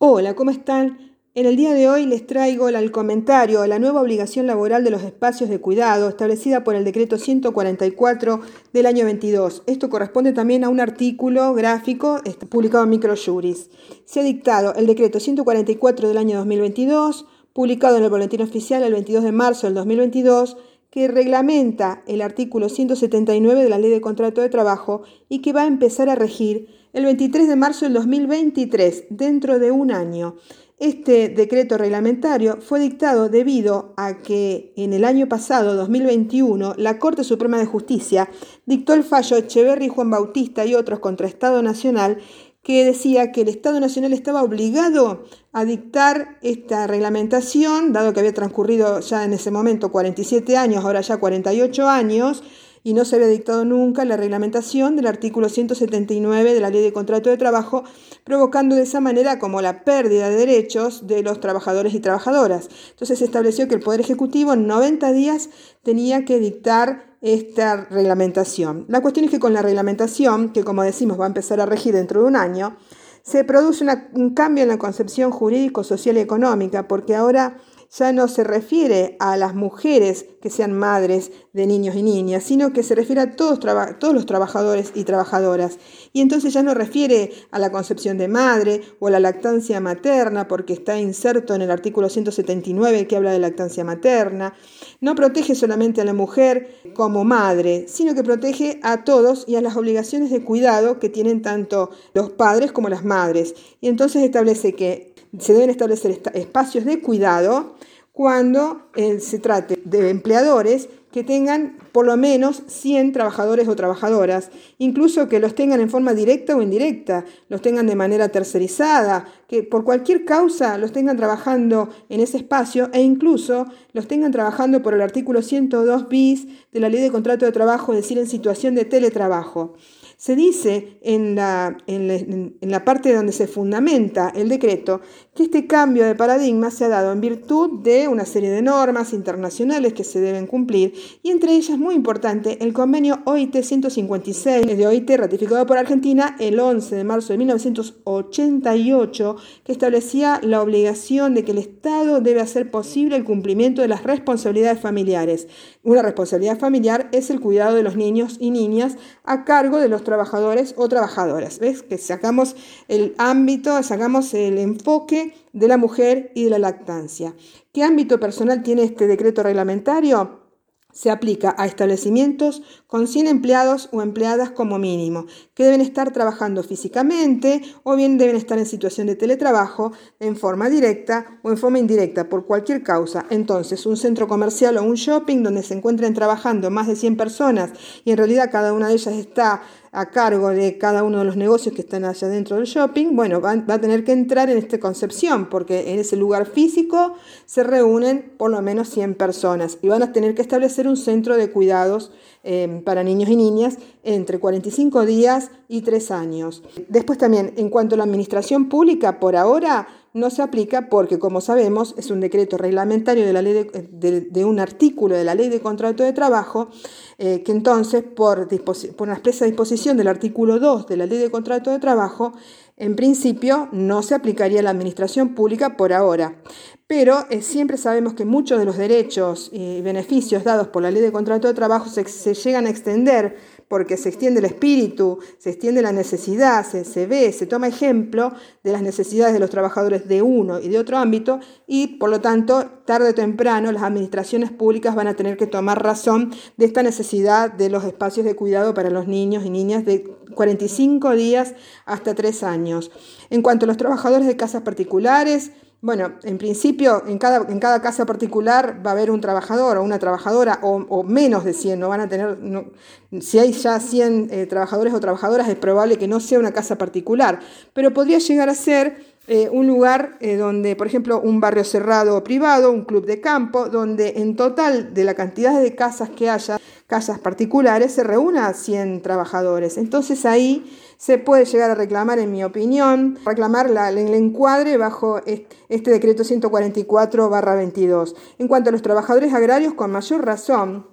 Hola, ¿cómo están? En el día de hoy les traigo el comentario a la nueva obligación laboral de los espacios de cuidado establecida por el decreto 144 del año 22. Esto corresponde también a un artículo gráfico este, publicado en Microjuris. Se ha dictado el decreto 144 del año 2022, publicado en el Boletín Oficial el 22 de marzo del 2022, que reglamenta el artículo 179 de la Ley de Contrato de Trabajo y que va a empezar a regir el 23 de marzo del 2023, dentro de un año. Este decreto reglamentario fue dictado debido a que en el año pasado, 2021, la Corte Suprema de Justicia dictó el fallo Echeverry, Juan Bautista y otros contra Estado Nacional que decía que el Estado Nacional estaba obligado a dictar esta reglamentación, dado que había transcurrido ya en ese momento 47 años, ahora ya 48 años, y no se había dictado nunca la reglamentación del artículo 179 de la Ley de Contrato de Trabajo, provocando de esa manera como la pérdida de derechos de los trabajadores y trabajadoras. Entonces se estableció que el Poder Ejecutivo en 90 días tenía que dictar esta reglamentación. La cuestión es que con la reglamentación, que como decimos va a empezar a regir dentro de un año, se produce un cambio en la concepción jurídico, social y económica, porque ahora ya no se refiere a las mujeres que sean madres de niños y niñas, sino que se refiere a todos, todos los trabajadores y trabajadoras. Y entonces ya no refiere a la concepción de madre o a la lactancia materna, porque está inserto en el artículo 179 que habla de lactancia materna. No protege solamente a la mujer como madre, sino que protege a todos y a las obligaciones de cuidado que tienen tanto los padres como las madres. Y entonces establece que se deben establecer espacios de cuidado cuando eh, se trate de empleadores que tengan por lo menos 100 trabajadores o trabajadoras, incluso que los tengan en forma directa o indirecta, los tengan de manera tercerizada, que por cualquier causa los tengan trabajando en ese espacio e incluso los tengan trabajando por el artículo 102 bis de la Ley de Contrato de Trabajo, es decir, en situación de teletrabajo. Se dice en la, en, la, parte donde se fundamenta el decreto que este cambio de paradigma se ha dado en virtud de una serie de normas internacionales que se deben cumplir y entre ellas, muy importante, el convenio OIT 156 de OIT ratificado por Argentina el 11 de marzo de 1988 que establecía la obligación de que el Estado debe hacer posible el cumplimiento de las responsabilidades familiares. Una responsabilidad familiar es el cuidado de los niños y niñas a cargo de los trabajadores o trabajadoras. ¿Ves? Que sacamos el ámbito, sacamos el enfoque de la mujer y de la lactancia. ¿Qué ámbito personal tiene este decreto reglamentario? se aplica a establecimientos con 100 empleados o empleadas como mínimo, que deben estar trabajando físicamente o bien deben estar en situación de teletrabajo en forma directa o en forma indirecta por cualquier causa. Entonces, un centro comercial o un shopping donde se encuentren trabajando más de 100 personas y en realidad cada una de ellas está a cargo de cada uno de los negocios que están allá dentro del shopping, bueno, va, a tener que entrar en esta concepción, porque en ese lugar físico se reúnen por lo menos 100 personas y van a tener que establecer un centro de cuidados eh, para niños y niñas entre 45 días y 3 años. Después también, en cuanto a la administración pública, por ahora no se aplica porque, como sabemos, es un decreto reglamentario de, la ley de, un artículo de la ley de contrato de trabajo, eh, que entonces, por, por una expresa disposición del artículo 2 de la ley de contrato de trabajo, en principio no se aplicaría a la administración pública por ahora, pero eh, siempre sabemos que muchos de los derechos y beneficios dados por la ley de contrato de trabajo se llegan a extender porque se extiende el espíritu, se extiende la necesidad, se, ve, se toma ejemplo de las necesidades de los trabajadores de uno y de otro ámbito y por lo tanto tarde o temprano las administraciones públicas van a tener que tomar razón de esta necesidad de los espacios de cuidado para los niños y niñas de 45 días hasta 3 años. En cuanto a los trabajadores de casas particulares, bueno, en principio, en cada, en cada casa particular va a haber un trabajador o una trabajadora o, menos de 100, no van a tener, si hay ya 100 eh, trabajadores o trabajadoras es probable que no sea una casa particular, pero podría llegar a ser eh, un lugar eh, donde, por ejemplo, un barrio cerrado o privado, un club de campo, donde en total de la cantidad de casas que haya, casas particulares, se reúna 100 trabajadores. Entonces ahí se puede llegar a reclamar, en mi opinión, reclamar la, el encuadre bajo este decreto 144-22. En cuanto a los trabajadores agrarios, con mayor razón,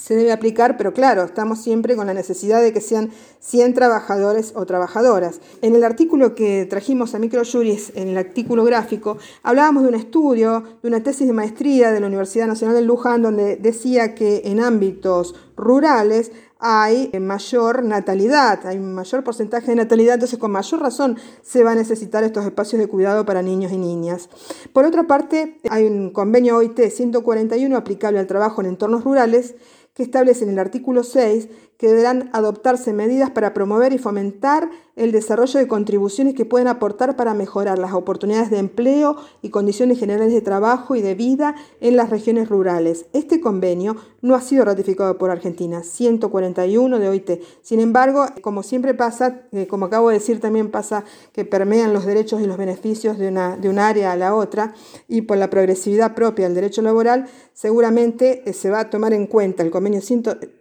se debe aplicar, pero claro, estamos siempre con la necesidad de que sean 100 trabajadores o trabajadoras. En el artículo que trajimos a Microjuris, en el artículo gráfico, hablábamos de un estudio, de una tesis de maestría de la Universidad Nacional de Luján, donde decía que en ámbitos rurales hay mayor natalidad, hay mayor porcentaje de natalidad, entonces con mayor razón se va a necesitar estos espacios de cuidado para niños y niñas. Por otra parte, hay un convenio OIT 141 aplicable al trabajo en entornos rurales que establece en el artículo 6 que deberán adoptarse medidas para promover y fomentar el desarrollo de contribuciones que pueden aportar para mejorar las oportunidades de empleo y condiciones generales de trabajo y de vida en las regiones rurales. Este convenio no ha sido ratificado por Argentina, 141 de OIT. Sin embargo, como siempre pasa, eh, como acabo de decir, también pasa que permean los derechos y los beneficios de una, de un área a la otra y por la progresividad propia del derecho laboral, seguramente eh, se va a tomar en cuenta el convenio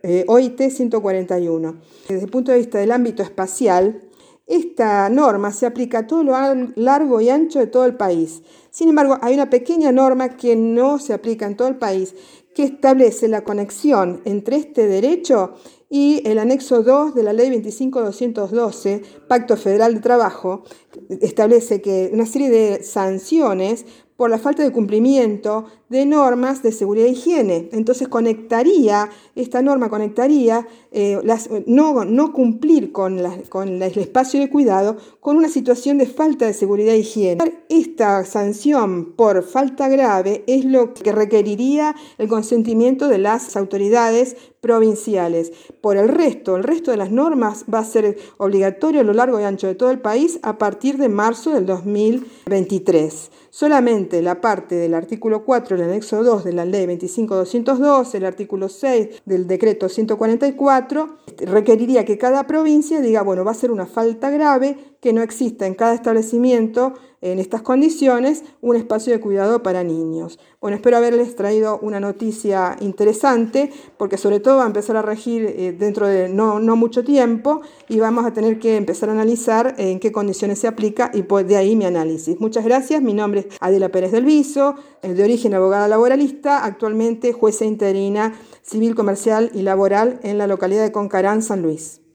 eh, OIT 141 desde el punto de vista del ámbito espacial, esta norma se aplica a todo lo largo y ancho de todo el país. Sin embargo, hay una pequeña norma que no se aplica en todo el país, que establece la conexión entre este derecho y el anexo 2 de la Ley 25212, Pacto Federal de Trabajo, establece que una serie de sanciones por la falta de cumplimiento de normas de seguridad e higiene. Entonces conectaría, esta norma conectaría eh, las, no, no, cumplir con, el espacio de cuidado con una situación de falta de seguridad e higiene. Esta sanción por falta grave es lo que requeriría el consentimiento de las autoridades provinciales. Por el resto, el resto de las normas va a ser obligatorio a lo largo y ancho de todo el país a partir de marzo del 2023. Solamente la parte del artículo 4 del anexo 2 de la ley 25202, el artículo 6 del decreto 144, requeriría que cada provincia diga, bueno, va a ser una falta grave que no exista en cada establecimiento en estas condiciones un espacio de cuidado para niños. Bueno, espero haberles traído una noticia interesante porque sobre todo va a empezar a regir eh, dentro de no, mucho tiempo y vamos a tener que empezar a analizar en qué condiciones se aplica y pues de ahí mi análisis. Muchas gracias, mi nombre es Adela Pérez del Viso, de origen abogada laboralista, actualmente jueza interina civil, comercial y laboral en la localidad de Concarán, San Luis.